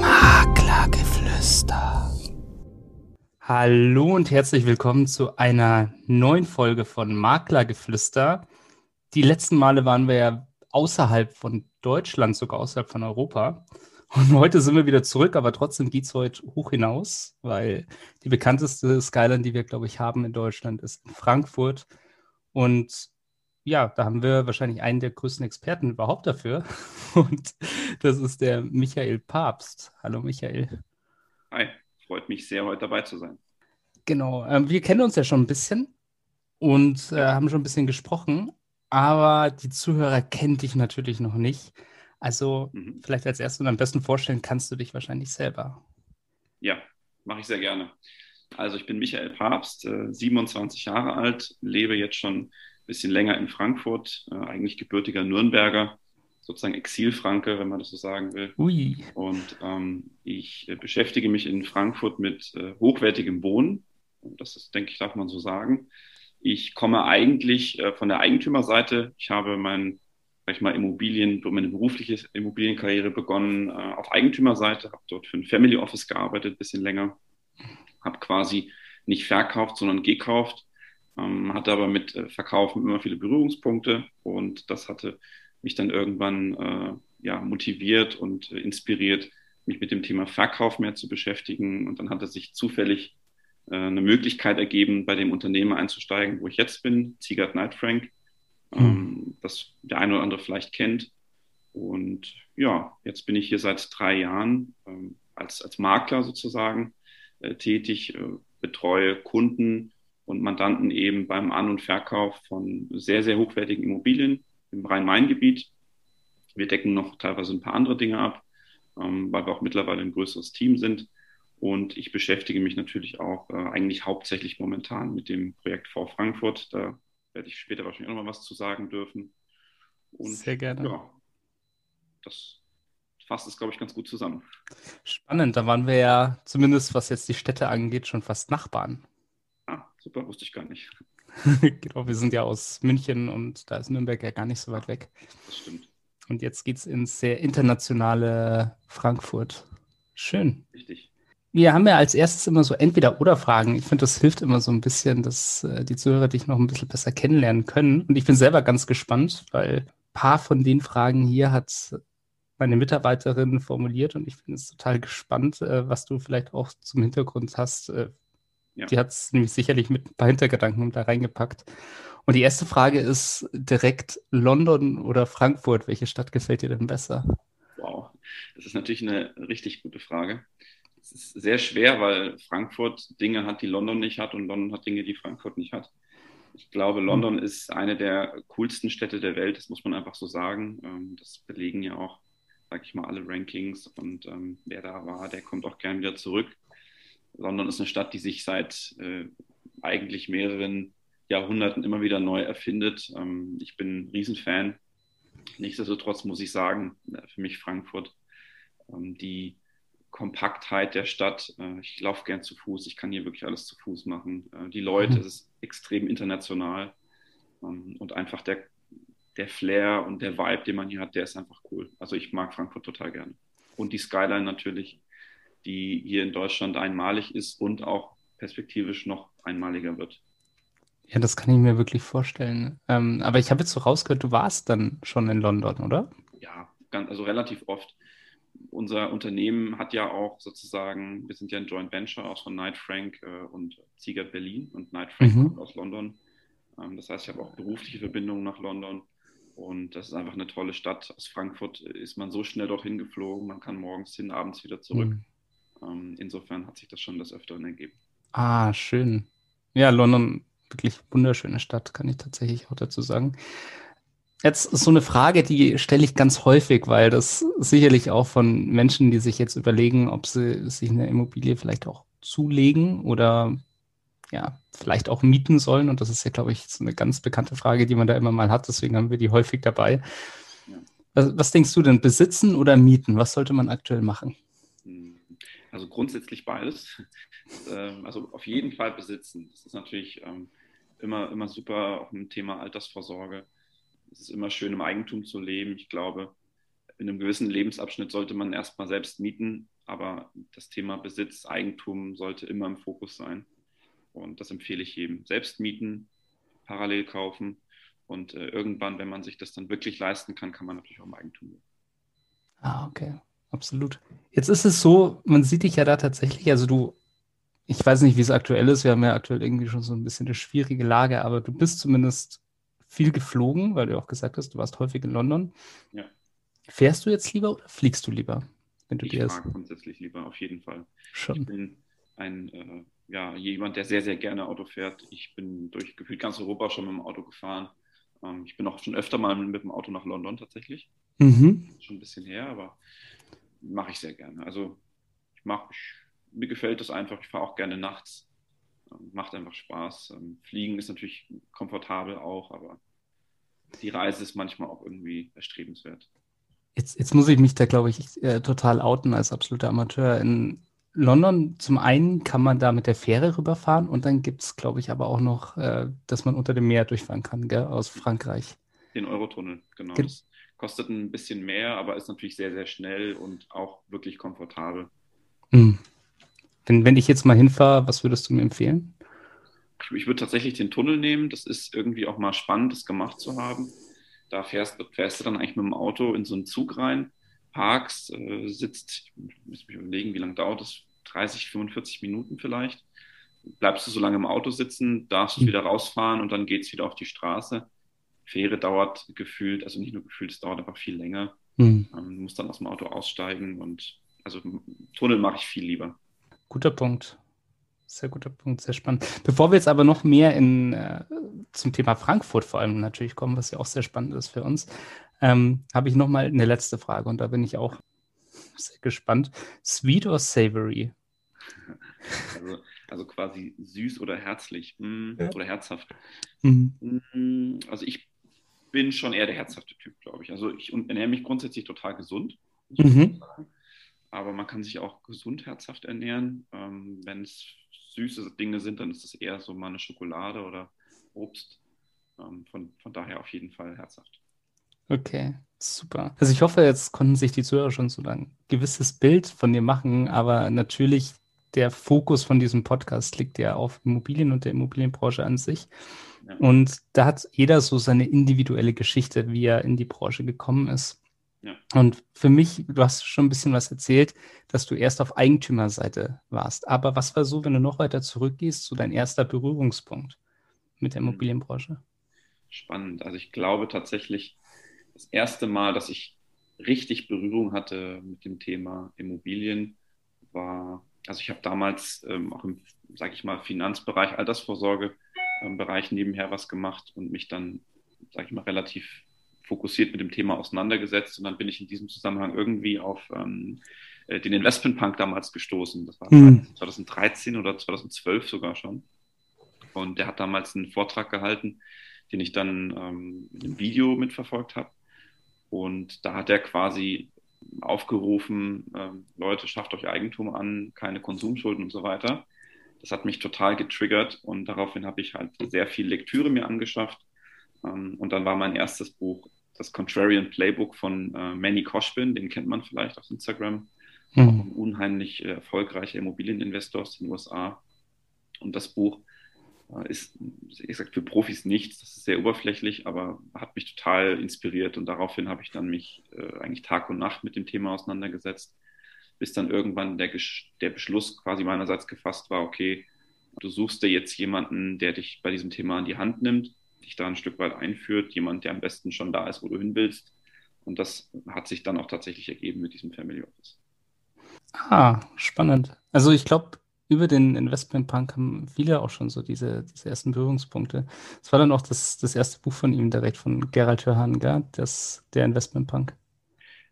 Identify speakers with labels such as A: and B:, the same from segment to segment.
A: Maklergeflüster. Hallo und herzlich willkommen zu einer neuen Folge von Maklergeflüster. Die letzten Male waren wir ja außerhalb von Deutschland, sogar außerhalb von Europa. Und heute sind wir wieder zurück, aber trotzdem geht es heute hoch hinaus, weil die bekannteste Skyline, die wir, glaube ich, haben in Deutschland, ist in Frankfurt. Und ja, da haben wir wahrscheinlich einen der größten Experten überhaupt dafür. Und das ist der Michael Papst. Hallo Michael.
B: Hi, freut mich sehr, heute dabei zu sein.
A: Genau, ähm, wir kennen uns ja schon ein bisschen und äh, haben schon ein bisschen gesprochen, aber die Zuhörer kennen dich natürlich noch nicht. Also mhm. vielleicht als erstes und am besten vorstellen kannst du dich wahrscheinlich selber.
B: Ja, mache ich sehr gerne. Also ich bin Michael Papst, äh, 27 Jahre alt, lebe jetzt schon bisschen länger in Frankfurt, äh, eigentlich gebürtiger Nürnberger, sozusagen Exilfranke, wenn man das so sagen will. Ui. Und ähm, ich äh, beschäftige mich in Frankfurt mit äh, hochwertigem Wohnen. Das ist, denke ich, darf man so sagen. Ich komme eigentlich äh, von der Eigentümerseite. Ich habe mein, sag ich mal, Immobilien, meine berufliche Immobilienkarriere begonnen äh, auf Eigentümerseite, habe dort für ein Family Office gearbeitet, bisschen länger, habe quasi nicht verkauft, sondern gekauft ähm, hatte aber mit äh, Verkaufen immer viele Berührungspunkte und das hatte mich dann irgendwann äh, ja, motiviert und äh, inspiriert, mich mit dem Thema Verkauf mehr zu beschäftigen. Und dann hat es sich zufällig äh, eine Möglichkeit ergeben, bei dem Unternehmen einzusteigen, wo ich jetzt bin, Ziegert Night Frank, hm. ähm, das der eine oder andere vielleicht kennt. Und ja, jetzt bin ich hier seit drei Jahren ähm, als, als Makler sozusagen äh, tätig, betreue Kunden und Mandanten eben beim An- und Verkauf von sehr, sehr hochwertigen Immobilien im Rhein-Main-Gebiet. Wir decken noch teilweise ein paar andere Dinge ab, ähm, weil wir auch mittlerweile ein größeres Team sind. Und ich beschäftige mich natürlich auch äh, eigentlich hauptsächlich momentan mit dem Projekt V Frankfurt. Da werde ich später wahrscheinlich auch noch mal was zu sagen dürfen.
A: Und, Sehr gerne.
B: Ja, das fasst es, glaube ich, ganz gut zusammen.
A: Spannend, da waren wir ja zumindest, was jetzt die Städte angeht, schon fast Nachbarn.
B: Super, wusste ich gar nicht.
A: genau, wir sind ja aus München und da ist Nürnberg ja gar nicht so weit weg.
B: Das stimmt.
A: Und jetzt geht es ins sehr internationale Frankfurt. Schön.
B: Richtig.
A: Wir haben ja als erstes immer so Entweder-Oder-Fragen. Ich finde, das hilft immer so ein bisschen, dass äh, die Zuhörer dich noch ein bisschen besser kennenlernen können. Und ich bin selber ganz gespannt, weil ein paar von den Fragen hier hat meine Mitarbeiterin formuliert und ich bin jetzt total gespannt, äh, was du vielleicht auch zum Hintergrund hast, äh, ja. Die hat es nämlich sicherlich mit ein paar Hintergedanken da reingepackt. Und die erste Frage ist direkt London oder Frankfurt. Welche Stadt gefällt dir denn besser?
B: Wow, das ist natürlich eine richtig gute Frage. Es ist sehr schwer, weil Frankfurt Dinge hat, die London nicht hat und London hat Dinge, die Frankfurt nicht hat. Ich glaube, London mhm. ist eine der coolsten Städte der Welt, das muss man einfach so sagen. Ähm, das belegen ja auch, sag ich mal, alle Rankings und ähm, wer da war, der kommt auch gern wieder zurück. London ist eine Stadt, die sich seit äh, eigentlich mehreren Jahrhunderten immer wieder neu erfindet. Ähm, ich bin ein Riesenfan. Nichtsdestotrotz muss ich sagen, äh, für mich Frankfurt, ähm, die Kompaktheit der Stadt. Äh, ich laufe gern zu Fuß, ich kann hier wirklich alles zu Fuß machen. Äh, die Leute, mhm. es ist extrem international ähm, und einfach der, der Flair und der Vibe, den man hier hat, der ist einfach cool. Also ich mag Frankfurt total gerne. Und die Skyline natürlich die hier in Deutschland einmalig ist und auch perspektivisch noch einmaliger wird.
A: Ja, das kann ich mir wirklich vorstellen. Ähm, aber ich habe jetzt so rausgehört, du warst dann schon in London, oder?
B: Ja, ganz, also relativ oft. Unser Unternehmen hat ja auch sozusagen, wir sind ja ein Joint Venture aus von Knight Frank äh, und Ziegert Berlin und Knight Frank mhm. aus London. Ähm, das heißt, ich habe auch berufliche Verbindungen nach London. Und das ist einfach eine tolle Stadt. Aus Frankfurt ist man so schnell dorthin geflogen, man kann morgens hin, abends wieder zurück. Mhm. Ähm, insofern hat sich das schon des Öfteren ergeben.
A: Ah, schön. Ja, London, wirklich wunderschöne Stadt, kann ich tatsächlich auch dazu sagen. Jetzt ist so eine Frage, die stelle ich ganz häufig, weil das sicherlich auch von Menschen, die sich jetzt überlegen, ob sie sich eine Immobilie vielleicht auch zulegen oder ja, vielleicht auch mieten sollen. Und das ist ja, glaube ich, so eine ganz bekannte Frage, die man da immer mal hat. Deswegen haben wir die häufig dabei. Ja. Was, was, denkst du denn, besitzen oder mieten? Was sollte man aktuell machen?
B: Also grundsätzlich beides. Ähm, also auf jeden Fall besitzen. Das ist natürlich ähm, immer, immer super, auch im Thema Altersvorsorge. Es ist immer schön, im Eigentum zu leben. Ich glaube, in einem gewissen Lebensabschnitt sollte man erstmal selbst mieten, aber das Thema Besitz, Eigentum sollte immer im Fokus sein. Und das empfehle ich jedem. Selbst mieten, parallel kaufen und äh, irgendwann, wenn man sich das dann wirklich leisten kann, kann man natürlich auch im Eigentum leben.
A: Ah, okay. Absolut. Jetzt ist es so, man sieht dich ja da tatsächlich, also du, ich weiß nicht, wie es aktuell ist, wir haben ja aktuell irgendwie schon so ein bisschen eine schwierige Lage, aber du bist zumindest viel geflogen, weil du auch gesagt hast, du warst häufig in London. Ja. Fährst du jetzt lieber oder fliegst du lieber?
B: Wenn du ich dir grundsätzlich lieber, auf jeden Fall. Schon. Ich bin ein, äh, ja, jemand, der sehr, sehr gerne Auto fährt. Ich bin durch gefühlt ganz Europa schon mit dem Auto gefahren. Ähm, ich bin auch schon öfter mal mit dem Auto nach London tatsächlich. Mhm. Schon ein bisschen her, aber mache ich sehr gerne. Also ich mache, mir gefällt das einfach. Ich fahre auch gerne nachts. Ähm, macht einfach Spaß. Ähm, Fliegen ist natürlich komfortabel auch, aber die Reise ist manchmal auch irgendwie erstrebenswert.
A: Jetzt, jetzt muss ich mich da, glaube ich, äh, total outen als absoluter Amateur. In London zum einen kann man da mit der Fähre rüberfahren und dann gibt es, glaube ich, aber auch noch, äh, dass man unter dem Meer durchfahren kann, gell, aus Frankreich.
B: Den Eurotunnel, genau. Ge kostet ein bisschen mehr, aber ist natürlich sehr, sehr schnell und auch wirklich komfortabel.
A: Mhm. Wenn, wenn ich jetzt mal hinfahre, was würdest du mir empfehlen?
B: Ich würde tatsächlich den Tunnel nehmen. Das ist irgendwie auch mal spannend, das gemacht zu haben. Da fährst, fährst du dann eigentlich mit dem Auto in so einen Zug rein, parkst, äh, sitzt, ich muss mich überlegen, wie lange dauert das? 30, 45 Minuten vielleicht. Bleibst du so lange im Auto sitzen, darfst du mhm. wieder rausfahren und dann geht es wieder auf die Straße. Fähre dauert gefühlt, also nicht nur gefühlt, es dauert einfach viel länger. Mhm. Ähm, musst dann aus dem Auto aussteigen und also Tunnel mache ich viel lieber.
A: Guter Punkt. Sehr guter Punkt, sehr spannend. Bevor wir jetzt aber noch mehr in, äh, zum Thema Frankfurt vor allem natürlich kommen, was ja auch sehr spannend ist für uns, ähm, habe ich noch mal eine letzte Frage und da bin ich auch sehr gespannt. Sweet or savory?
B: Also, also quasi süß oder herzlich mm, ja. oder herzhaft. Mhm. Mm, also ich bin schon eher der herzhafte Typ, glaube ich. Also ich ernähre mich grundsätzlich total gesund. Mhm. Aber man kann sich auch gesund herzhaft ernähren. Ähm, Wenn es süße Dinge sind, dann ist es eher so mal eine Schokolade oder Obst. Ähm, von, von daher auf jeden Fall herzhaft.
A: Okay, super. Also ich hoffe, jetzt konnten sich die Zuhörer schon so ein gewisses Bild von dir machen, aber natürlich der Fokus von diesem Podcast liegt ja auf Immobilien und der Immobilienbranche an sich. Ja. Und da hat jeder so seine individuelle Geschichte, wie er in die Branche gekommen ist. Ja. Und für mich, du hast schon ein bisschen was erzählt, dass du erst auf Eigentümerseite warst. Aber was war so, wenn du noch weiter zurückgehst, so dein erster Berührungspunkt mit der hm. Immobilienbranche?
B: Spannend. Also ich glaube tatsächlich, das erste Mal, dass ich richtig Berührung hatte mit dem Thema Immobilien, war, also ich habe damals ähm, auch im, sage ich mal, Finanzbereich, Altersvorsorgebereich ähm, nebenher was gemacht und mich dann, sage ich mal, relativ fokussiert mit dem Thema auseinandergesetzt und dann bin ich in diesem Zusammenhang irgendwie auf ähm, äh, den Investmentpunk damals gestoßen. Das war hm. 2013 oder 2012 sogar schon. Und der hat damals einen Vortrag gehalten, den ich dann ähm, in einem Video mitverfolgt habe. Und da hat er quasi aufgerufen, ähm, Leute, schafft euch Eigentum an, keine Konsumschulden und so weiter. Das hat mich total getriggert und daraufhin habe ich halt sehr viel Lektüre mir angeschafft. Ähm, und dann war mein erstes Buch das Contrarian Playbook von äh, Manny Koshbin, den kennt man vielleicht auf Instagram. Mhm. Auch ein unheimlich äh, erfolgreicher Immobilieninvestor aus den USA. Und das Buch äh, ist, wie gesagt, für Profis nichts. Das ist sehr oberflächlich, aber hat mich total inspiriert. Und daraufhin habe ich dann mich äh, eigentlich Tag und Nacht mit dem Thema auseinandergesetzt, bis dann irgendwann der, der Beschluss quasi meinerseits gefasst war, okay, du suchst dir jetzt jemanden, der dich bei diesem Thema an die Hand nimmt dich da ein Stück weit einführt, jemand, der am besten schon da ist, wo du hin willst. Und das hat sich dann auch tatsächlich ergeben mit diesem Family Office.
A: Ah, spannend. Also ich glaube, über den Investment Punk haben viele auch schon so diese, diese ersten Berührungspunkte. Es war dann auch das, das erste Buch von ihm direkt von Gerald Hörhan, gell? Das, der Investment Punk.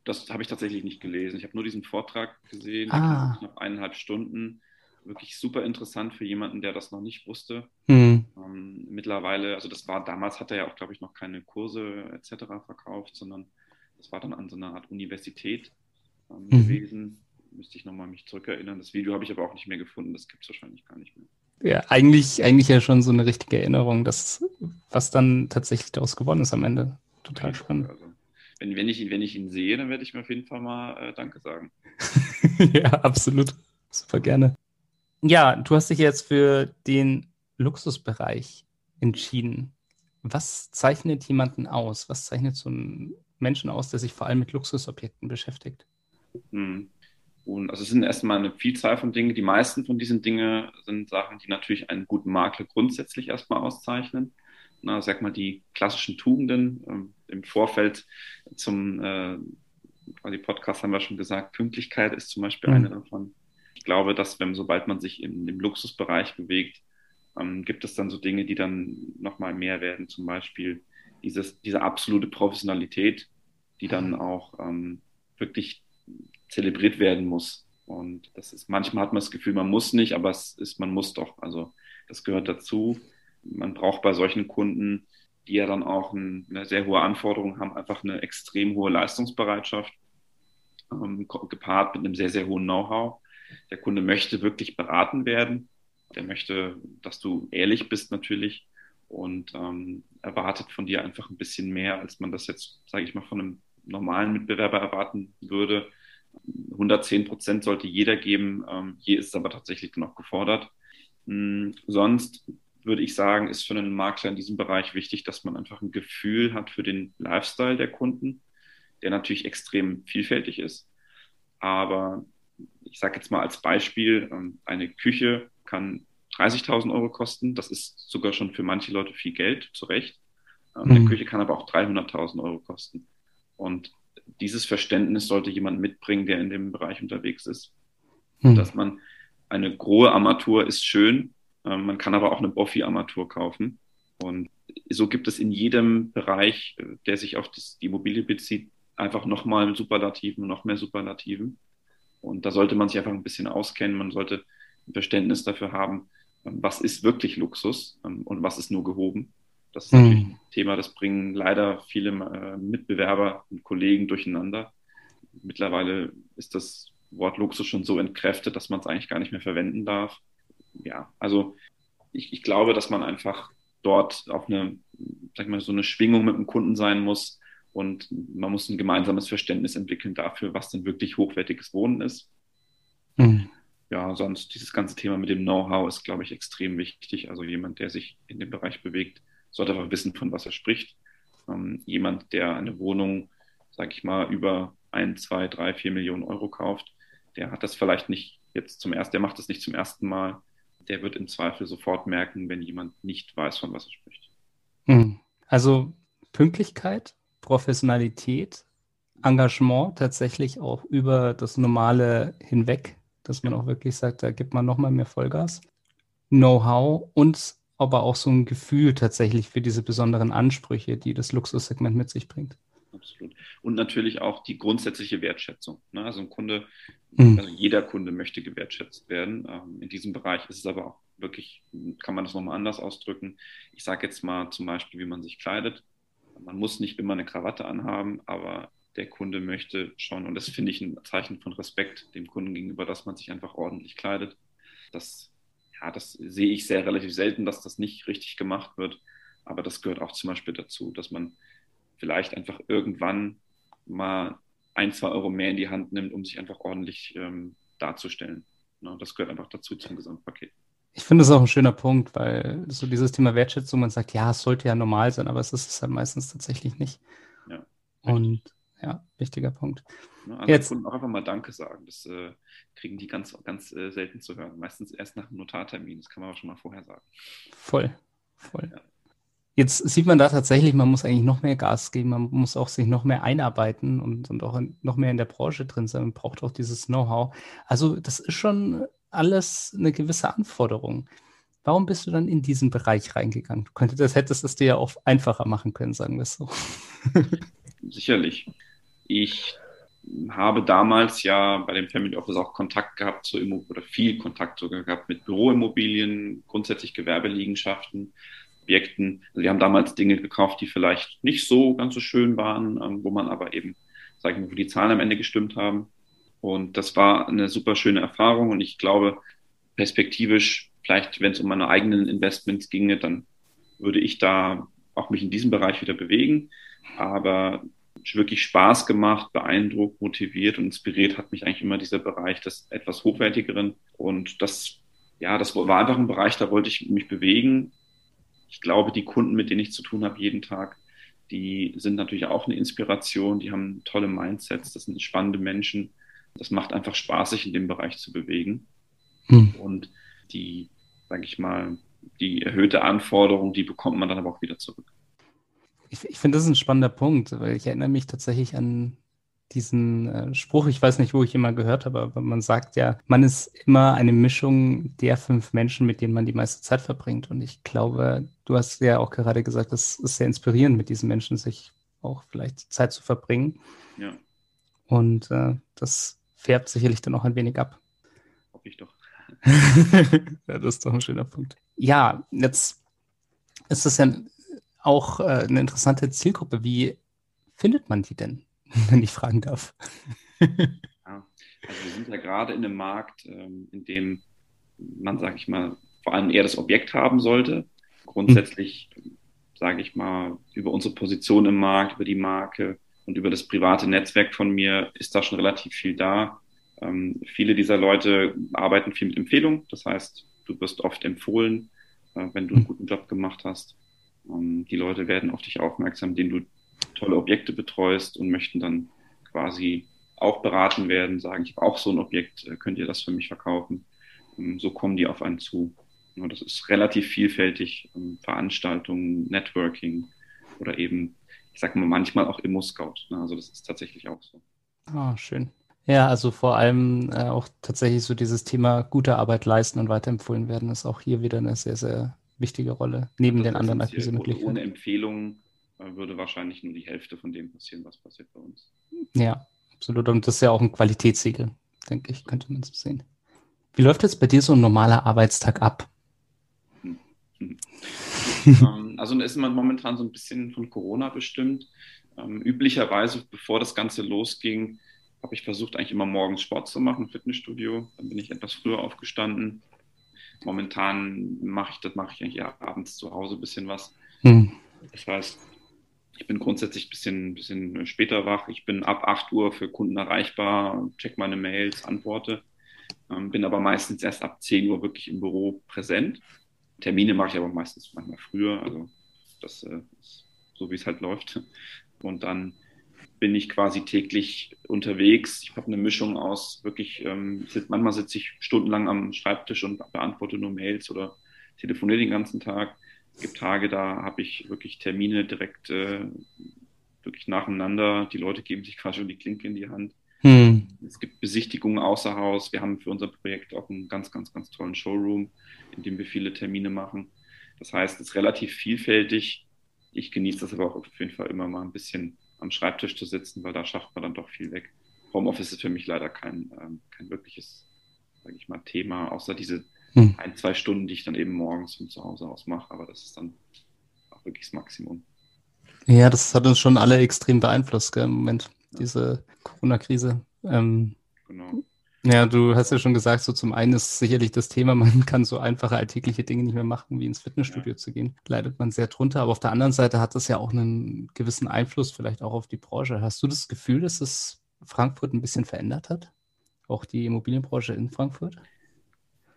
B: Das habe ich tatsächlich nicht gelesen. Ich habe nur diesen Vortrag gesehen, ah. knapp eineinhalb Stunden wirklich super interessant für jemanden, der das noch nicht wusste. Mhm. Ähm, mittlerweile, also das war damals, hat er ja auch, glaube ich, noch keine Kurse etc. verkauft, sondern das war dann an so einer Art Universität ähm, mhm. gewesen. Müsste ich nochmal mich zurückerinnern. Das Video habe ich aber auch nicht mehr gefunden, das gibt es wahrscheinlich gar nicht mehr.
A: Ja, eigentlich, eigentlich ja schon so eine richtige Erinnerung, dass was dann tatsächlich daraus gewonnen ist am Ende. Total spannend. Also,
B: wenn, wenn, ich, wenn ich ihn sehe, dann werde ich mir auf jeden Fall mal äh, Danke sagen.
A: ja, absolut. Super gerne. Ja, du hast dich jetzt für den Luxusbereich entschieden. Was zeichnet jemanden aus? Was zeichnet so einen Menschen aus, der sich vor allem mit Luxusobjekten beschäftigt?
B: Hm. Und also es sind erstmal eine Vielzahl von Dingen. Die meisten von diesen Dingen sind Sachen, die natürlich einen guten Makler grundsätzlich erstmal auszeichnen. Na, sag mal, die klassischen Tugenden. Ähm, Im Vorfeld zum äh, quasi Podcast haben wir schon gesagt, Pünktlichkeit ist zum Beispiel mhm. eine davon. Ich glaube, dass wenn sobald man sich in dem Luxusbereich bewegt, ähm, gibt es dann so Dinge, die dann nochmal mehr werden. Zum Beispiel dieses, diese absolute Professionalität, die dann auch ähm, wirklich zelebriert werden muss. Und das ist, manchmal hat man das Gefühl, man muss nicht, aber es ist, man muss doch. Also das gehört dazu. Man braucht bei solchen Kunden, die ja dann auch ein, eine sehr hohe Anforderung haben, einfach eine extrem hohe Leistungsbereitschaft, ähm, gepaart mit einem sehr, sehr hohen Know-how. Der Kunde möchte wirklich beraten werden. Der möchte, dass du ehrlich bist natürlich und ähm, erwartet von dir einfach ein bisschen mehr, als man das jetzt, sage ich mal, von einem normalen Mitbewerber erwarten würde. 110 Prozent sollte jeder geben. Ähm, hier ist es aber tatsächlich noch gefordert. Mhm. Sonst würde ich sagen, ist für einen Makler in diesem Bereich wichtig, dass man einfach ein Gefühl hat für den Lifestyle der Kunden, der natürlich extrem vielfältig ist. Aber ich sage jetzt mal als Beispiel, ähm, eine Küche kann 30.000 Euro kosten. Das ist sogar schon für manche Leute viel Geld, zu Recht. Ähm, mhm. Eine Küche kann aber auch 300.000 Euro kosten. Und dieses Verständnis sollte jemand mitbringen, der in dem Bereich unterwegs ist. Mhm. Dass man eine große Armatur ist schön, man kann aber auch eine Boffi-Armatur kaufen. Und so gibt es in jedem Bereich, äh, der sich auf das, die Immobilie bezieht, einfach nochmal Superlativen, noch mehr Superlativen. Und da sollte man sich einfach ein bisschen auskennen. Man sollte ein Verständnis dafür haben, ähm, was ist wirklich Luxus ähm, und was ist nur gehoben. Das ist mhm. natürlich ein Thema, das bringen leider viele äh, Mitbewerber und Kollegen durcheinander. Mittlerweile ist das Wort Luxus schon so entkräftet, dass man es eigentlich gar nicht mehr verwenden darf. Ja, also ich, ich glaube, dass man einfach dort auf eine, sag ich mal, so eine Schwingung mit dem Kunden sein muss und man muss ein gemeinsames Verständnis entwickeln dafür, was denn wirklich hochwertiges Wohnen ist. Mhm ja, sonst dieses ganze Thema mit dem Know-how ist, glaube ich, extrem wichtig. Also jemand, der sich in dem Bereich bewegt, sollte einfach wissen, von was er spricht. Ähm, jemand, der eine Wohnung, sage ich mal, über ein, zwei, drei, vier Millionen Euro kauft, der hat das vielleicht nicht jetzt zum ersten, der macht das nicht zum ersten Mal. Der wird im Zweifel sofort merken, wenn jemand nicht weiß, von was er spricht.
A: Hm. Also Pünktlichkeit, Professionalität, Engagement tatsächlich auch über das Normale hinweg dass man auch wirklich sagt, da gibt man nochmal mehr Vollgas. Know-how und aber auch so ein Gefühl tatsächlich für diese besonderen Ansprüche, die das Luxussegment mit sich bringt.
B: Absolut. Und natürlich auch die grundsätzliche Wertschätzung. Ne? Also ein Kunde, mhm. also jeder Kunde möchte gewertschätzt werden. Ähm, in diesem Bereich ist es aber auch wirklich, kann man das nochmal anders ausdrücken. Ich sage jetzt mal zum Beispiel, wie man sich kleidet. Man muss nicht immer eine Krawatte anhaben, aber der Kunde möchte schon, und das finde ich ein Zeichen von Respekt dem Kunden gegenüber, dass man sich einfach ordentlich kleidet. Das, ja, das sehe ich sehr relativ selten, dass das nicht richtig gemacht wird. Aber das gehört auch zum Beispiel dazu, dass man vielleicht einfach irgendwann mal ein, zwei Euro mehr in die Hand nimmt, um sich einfach ordentlich ähm, darzustellen. Ja, das gehört einfach dazu zum Gesamtpaket.
A: Ich finde das auch ein schöner Punkt, weil so dieses Thema Wertschätzung, man sagt, ja, es sollte ja normal sein, aber es ist es halt meistens tatsächlich nicht. Ja, und ja, wichtiger Punkt.
B: Ne, also Jetzt Kunden auch einfach mal Danke sagen. Das äh, kriegen die ganz, ganz äh, selten zu hören. Meistens erst nach einem Notartermin. Das kann man aber schon mal vorher sagen.
A: Voll, voll. Ja. Jetzt sieht man da tatsächlich, man muss eigentlich noch mehr Gas geben, man muss auch sich noch mehr einarbeiten und, und auch in, noch mehr in der Branche drin sein. Man braucht auch dieses Know-how. Also das ist schon alles eine gewisse Anforderung. Warum bist du dann in diesen Bereich reingegangen? Du könntest, das hättest es dir ja auch einfacher machen können, sagen wir es so.
B: Sicherlich. Ich habe damals ja bei dem Family Office auch Kontakt gehabt zu Immo oder viel Kontakt sogar gehabt mit Büroimmobilien, grundsätzlich Gewerbeliegenschaften, Objekten. Also wir haben damals Dinge gekauft, die vielleicht nicht so ganz so schön waren, ähm, wo man aber eben, sage ich mal, wo die Zahlen am Ende gestimmt haben. Und das war eine super schöne Erfahrung und ich glaube, perspektivisch, vielleicht wenn es um meine eigenen Investments ginge, dann würde ich da auch mich in diesem Bereich wieder bewegen. Aber wirklich Spaß gemacht, beeindruckt, motiviert und inspiriert hat mich eigentlich immer dieser Bereich des etwas hochwertigeren. Und das, ja, das war einfach ein Bereich, da wollte ich mich bewegen. Ich glaube, die Kunden, mit denen ich zu tun habe jeden Tag, die sind natürlich auch eine Inspiration, die haben tolle Mindsets, das sind spannende Menschen. Das macht einfach Spaß, sich in dem Bereich zu bewegen. Hm. Und die, sage ich mal, die erhöhte Anforderung, die bekommt man dann aber auch wieder zurück.
A: Ich, ich finde, das ist ein spannender Punkt, weil ich erinnere mich tatsächlich an diesen äh, Spruch, ich weiß nicht, wo ich ihn mal gehört habe, aber man sagt ja, man ist immer eine Mischung der fünf Menschen, mit denen man die meiste Zeit verbringt. Und ich glaube, du hast ja auch gerade gesagt, das ist sehr inspirierend, mit diesen Menschen sich auch vielleicht Zeit zu verbringen.
B: Ja.
A: Und äh, das färbt sicherlich dann auch ein wenig ab.
B: Hoffe ich doch.
A: ja, das ist doch ein schöner Punkt. Ja, jetzt ist das ja auch äh, eine interessante Zielgruppe. Wie findet man die denn, wenn ich fragen darf?
B: ja, also wir sind ja gerade in einem Markt, ähm, in dem man, sage ich mal, vor allem eher das Objekt haben sollte. Grundsätzlich, hm. sage ich mal, über unsere Position im Markt, über die Marke und über das private Netzwerk von mir ist da schon relativ viel da. Ähm, viele dieser Leute arbeiten viel mit Empfehlungen. Das heißt, du wirst oft empfohlen, äh, wenn du einen hm. guten Job gemacht hast. Ähm, die Leute werden auf dich aufmerksam, denen du tolle Objekte betreust und möchten dann quasi auch beraten werden, sagen, ich habe auch so ein Objekt, äh, könnt ihr das für mich verkaufen? Ähm, so kommen die auf einen zu. Das ist relativ vielfältig, ähm, Veranstaltungen, Networking oder eben, ich sage mal, manchmal auch Immo-Scout. Ne? Also das ist tatsächlich auch so.
A: Ah, schön. Ja, also vor allem äh, auch tatsächlich so dieses Thema gute Arbeit leisten und weiterempfohlen werden, ist auch hier wieder eine sehr, sehr wichtige Rolle, neben das den anderen Akquise-Möglichkeiten.
B: Ohne Empfehlung äh, würde wahrscheinlich nur die Hälfte von dem passieren, was passiert bei uns.
A: Ja, absolut. Und das ist ja auch ein Qualitätssiegel, denke ich, könnte man so sehen. Wie läuft jetzt bei dir so ein normaler Arbeitstag ab?
B: ähm, also ist man momentan so ein bisschen von Corona bestimmt. Ähm, üblicherweise, bevor das Ganze losging, habe ich versucht, eigentlich immer morgens Sport zu machen, Fitnessstudio. Dann bin ich etwas früher aufgestanden, Momentan mache ich das, mache ich eigentlich abends zu Hause ein bisschen was. Hm. Das heißt, ich bin grundsätzlich ein bisschen, bisschen später wach. Ich bin ab 8 Uhr für Kunden erreichbar, check meine Mails, antworte. Ähm, bin aber meistens erst ab 10 Uhr wirklich im Büro präsent. Termine mache ich aber meistens manchmal früher. Also das äh, ist so, wie es halt läuft. Und dann bin ich quasi täglich unterwegs. Ich habe eine Mischung aus wirklich, ähm, manchmal sitze ich stundenlang am Schreibtisch und beantworte nur Mails oder telefoniere den ganzen Tag. Es gibt Tage, da habe ich wirklich Termine direkt äh, wirklich nacheinander. Die Leute geben sich quasi schon die Klinke in die Hand. Hm. Es gibt Besichtigungen außer Haus. Wir haben für unser Projekt auch einen ganz, ganz, ganz tollen Showroom, in dem wir viele Termine machen. Das heißt, es ist relativ vielfältig. Ich genieße das aber auch auf jeden Fall immer mal ein bisschen am Schreibtisch zu sitzen, weil da schafft man dann doch viel weg. Homeoffice ist für mich leider kein, ähm, kein wirkliches, sage ich mal, Thema, außer diese hm. ein, zwei Stunden, die ich dann eben morgens von zu Hause aus mache. Aber das ist dann auch wirklich das Maximum.
A: Ja, das hat uns schon alle extrem beeinflusst, gell, im Moment, ja. diese Corona-Krise. Ähm, genau. Ja, du hast ja schon gesagt, so zum einen ist sicherlich das Thema, man kann so einfache alltägliche Dinge nicht mehr machen, wie ins Fitnessstudio ja. zu gehen. Leidet man sehr drunter. Aber auf der anderen Seite hat das ja auch einen gewissen Einfluss vielleicht auch auf die Branche. Hast du das Gefühl, dass es Frankfurt ein bisschen verändert hat? Auch die Immobilienbranche in Frankfurt?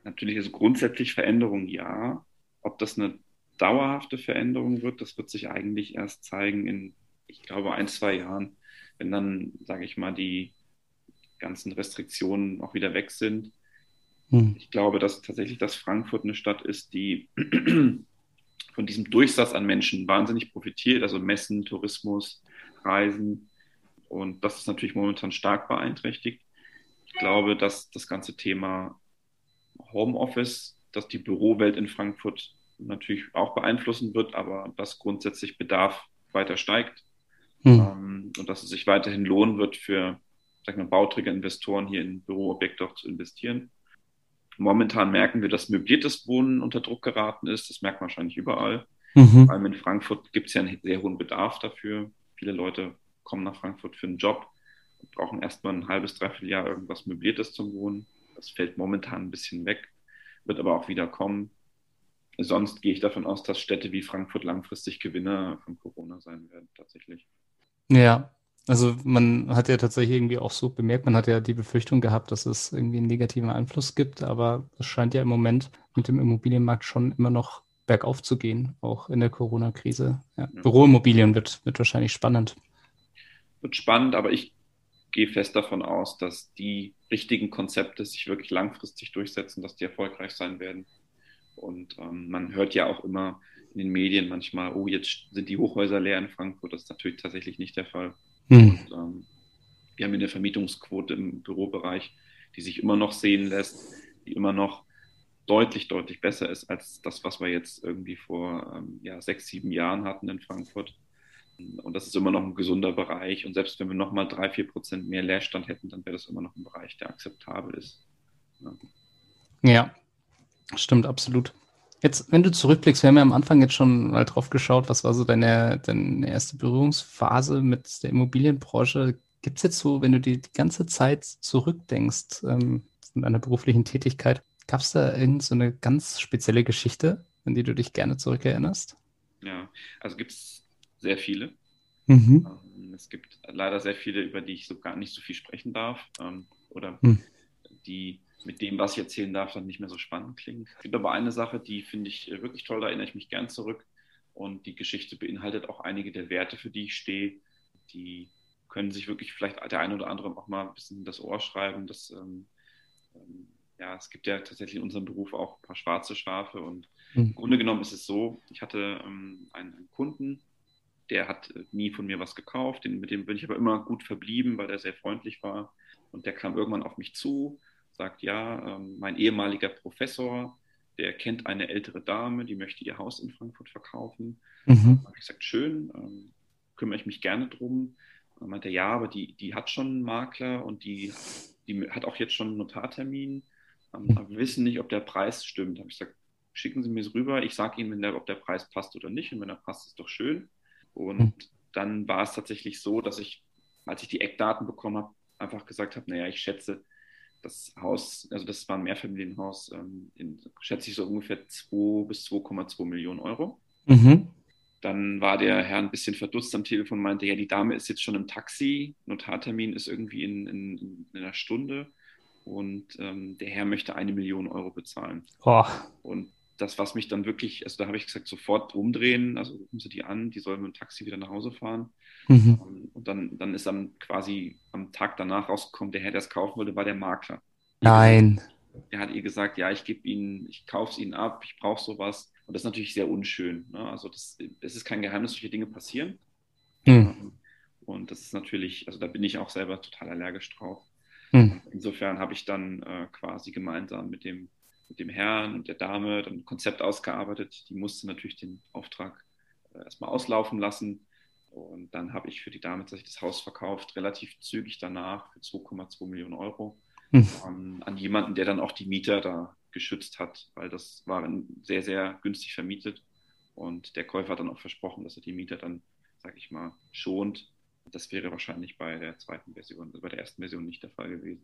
B: Natürlich, also grundsätzlich Veränderung ja. Ob das eine dauerhafte Veränderung wird, das wird sich eigentlich erst zeigen in, ich glaube, ein, zwei Jahren, wenn dann, sage ich mal, die ganzen Restriktionen auch wieder weg sind. Hm. Ich glaube, dass tatsächlich dass Frankfurt eine Stadt ist, die von diesem Durchsatz an Menschen wahnsinnig profitiert, also Messen, Tourismus, Reisen. Und das ist natürlich momentan stark beeinträchtigt. Ich glaube, dass das ganze Thema Homeoffice, dass die Bürowelt in Frankfurt natürlich auch beeinflussen wird, aber dass grundsätzlich Bedarf weiter steigt hm. ähm, und dass es sich weiterhin lohnen wird für sag mal, Bauträger-Investoren hier in Büroobjekte auch zu investieren. Momentan merken wir, dass möbliertes Wohnen unter Druck geraten ist. Das merkt man wahrscheinlich überall. Mhm. Vor allem in Frankfurt gibt es ja einen sehr hohen Bedarf dafür. Viele Leute kommen nach Frankfurt für einen Job und brauchen erstmal ein halbes, dreiviertel Jahr irgendwas Möbliertes zum Wohnen. Das fällt momentan ein bisschen weg, wird aber auch wieder kommen. Sonst gehe ich davon aus, dass Städte wie Frankfurt langfristig Gewinner von Corona sein werden, tatsächlich.
A: Ja, Also man hat ja tatsächlich irgendwie auch so bemerkt, man hat ja die Befürchtung gehabt, dass es irgendwie einen negativen Einfluss gibt, aber es scheint ja im Moment mit dem Immobilienmarkt schon immer noch bergauf zu gehen, auch in der Corona-Krise. Ja. Ja. Büroimmobilien wird, wird wahrscheinlich spannend.
B: Wird spannend, aber ich gehe fest davon aus, dass die richtigen Konzepte sich wirklich langfristig durchsetzen, dass die erfolgreich sein werden. Und ähm, man hört ja auch immer in den Medien manchmal, oh, jetzt sind die Hochhäuser leer in Frankfurt. Das ist natürlich tatsächlich nicht der Fall. Hm. Und, ähm, wir haben eine Vermietungsquote im Bürobereich, die sich immer noch sehen lässt, die immer noch deutlich, deutlich besser ist als das, was wir jetzt irgendwie vor ähm, ja, sechs, sieben Jahren hatten in Frankfurt. Und das ist immer noch ein gesunder Bereich. Und selbst wenn wir nochmal drei, vier Prozent mehr Leerstand hätten, dann wäre das immer noch ein Bereich, der akzeptabel ist.
A: Ja. ja, stimmt, absolut. Jetzt, wenn du zurückblickst, wir haben ja am Anfang jetzt schon mal drauf geschaut, was war so deine, deine erste Berührungsphase mit der Immobilienbranche? Gibt es jetzt so, wenn du die, die ganze Zeit zurückdenkst ähm, von deiner beruflichen Tätigkeit, gab es da irgendeine so ganz spezielle Geschichte, an die du dich gerne zurückerinnerst?
B: Ja, also gibt es sehr viele. Mhm. Ähm, es gibt leider sehr viele, über die ich so gar nicht so viel sprechen darf ähm, oder mhm. die mit dem, was ich erzählen darf, dann nicht mehr so spannend klingen. Es gibt aber eine Sache, die finde ich äh, wirklich toll, da erinnere ich mich gern zurück. Und die Geschichte beinhaltet auch einige der Werte, für die ich stehe. Die können sich wirklich vielleicht der eine oder andere auch mal ein bisschen in das Ohr schreiben. Das, ähm, ähm, ja, es gibt ja tatsächlich in unserem Beruf auch ein paar schwarze Schafe. Und mhm. im Grunde genommen ist es so, ich hatte ähm, einen, einen, Kunden, der hat äh, nie von mir was gekauft. Den, mit dem bin ich aber immer gut verblieben, weil der sehr freundlich war. Und der kam irgendwann auf mich zu sagt, ja, ähm, mein ehemaliger Professor, der kennt eine ältere Dame, die möchte ihr Haus in Frankfurt verkaufen. Mhm. habe ich gesagt, schön, ähm, kümmere ich mich gerne drum. Dann meinte er, ja, aber die, die hat schon einen Makler und die, die hat auch jetzt schon einen Notartermin. Ähm, aber wir wissen nicht, ob der Preis stimmt. habe ich gesagt, schicken Sie mir es rüber. Ich sage Ihnen, der, ob der Preis passt oder nicht. Und wenn er passt, ist doch schön. Und mhm. dann war es tatsächlich so, dass ich, als ich die Eckdaten bekommen habe, einfach gesagt habe, naja, ich schätze, das Haus, also das war ein Mehrfamilienhaus, ähm, in, schätze ich so ungefähr 2 bis 2,2 Millionen Euro. Mhm. Dann war der Herr ein bisschen verdutzt am Telefon und meinte, ja, die Dame ist jetzt schon im Taxi, Notartermin ist irgendwie in, in, in einer Stunde und ähm, der Herr möchte eine Million Euro bezahlen. Oh. Und das, was mich dann wirklich, also da habe ich gesagt, sofort umdrehen, also rufen Sie die an, die sollen mit dem Taxi wieder nach Hause fahren. Mhm. Ähm, und dann, dann ist dann quasi am Tag danach rausgekommen, der Herr, der es kaufen wollte, war der Makler.
A: Nein.
B: Der hat ihr gesagt, ja, ich gebe Ihnen, ich kaufe es Ihnen ab, ich brauche sowas. Und das ist natürlich sehr unschön. Ne? Also das, es ist kein Geheimnis, solche Dinge passieren. Mhm. Und das ist natürlich, also da bin ich auch selber total allergisch drauf. Mhm. Insofern habe ich dann äh, quasi gemeinsam mit dem, mit dem Herrn und der Dame dann ein Konzept ausgearbeitet. Die musste natürlich den Auftrag äh, erstmal auslaufen lassen. Und dann habe ich für die Dame tatsächlich das Haus verkauft, relativ zügig danach für 2,2 Millionen Euro mhm. an, an, jemanden, der dann auch die Mieter da geschützt hat, weil das war sehr, sehr günstig vermietet. Und der Käufer hat dann auch versprochen, dass er die Mieter dann, sage ich mal, schont. Das wäre wahrscheinlich bei der zweiten Version, also bei der ersten Version nicht der Fall gewesen.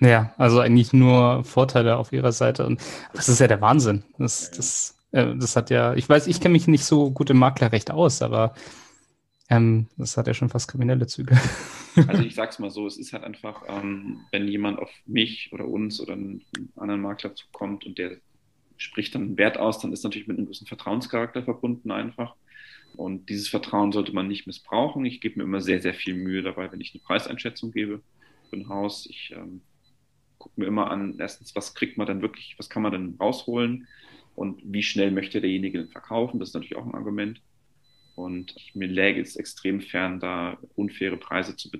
A: Ja, also eigentlich nur Vorteile auf ihrer Seite. Und das ist ja der Wahnsinn. Das, das, äh, das hat ja, ich weiß, ich kenne mich nicht so gut im Maklerrecht aus, aber ähm, das hat ja schon fast kriminelle Züge.
B: Also ich sag's mal so, es ist halt einfach, ähm, wenn jemand auf mich oder uns oder einen anderen Makler zukommt und der spricht dann einen Wert aus, dann ist natürlich mit einem gewissen Vertrauenscharakter verbunden einfach. Und dieses Vertrauen sollte man nicht missbrauchen. Ich gebe mir immer sehr, sehr viel Mühe dabei, wenn ich eine Preiseinschätzung gebe für ein Haus. Ich ähm, gucke mir immer an, erstens, was kriegt man dann wirklich, was kann man dann rausholen und wie schnell möchte derjenige denn verkaufen. Das ist natürlich auch ein Argument. Und mir läge es extrem fern, da unfaire Preise zu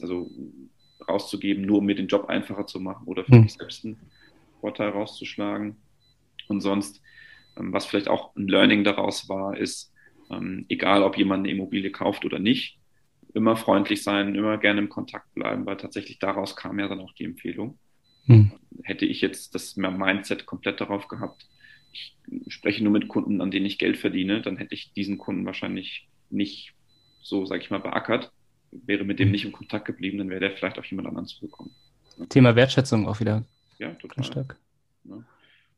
B: also rauszugeben, nur um mir den Job einfacher zu machen oder für mhm. mich selbst einen Vorteil rauszuschlagen. Und sonst, ähm, was vielleicht auch ein Learning daraus war, ist, ähm, egal ob jemand eine Immobilie kauft oder nicht, immer freundlich sein, immer gerne im Kontakt bleiben, weil tatsächlich daraus kam ja dann auch die Empfehlung. Mhm. Hätte ich jetzt das Mindset komplett darauf gehabt, ich spreche nur mit Kunden, an denen ich Geld verdiene, dann hätte ich diesen Kunden wahrscheinlich nicht so, sage ich mal, beackert, wäre mit dem mhm. nicht in Kontakt geblieben, dann wäre der vielleicht auf jemand anderen zugekommen.
A: Thema Wertschätzung auch wieder.
B: Ja, total. Stark. Ja.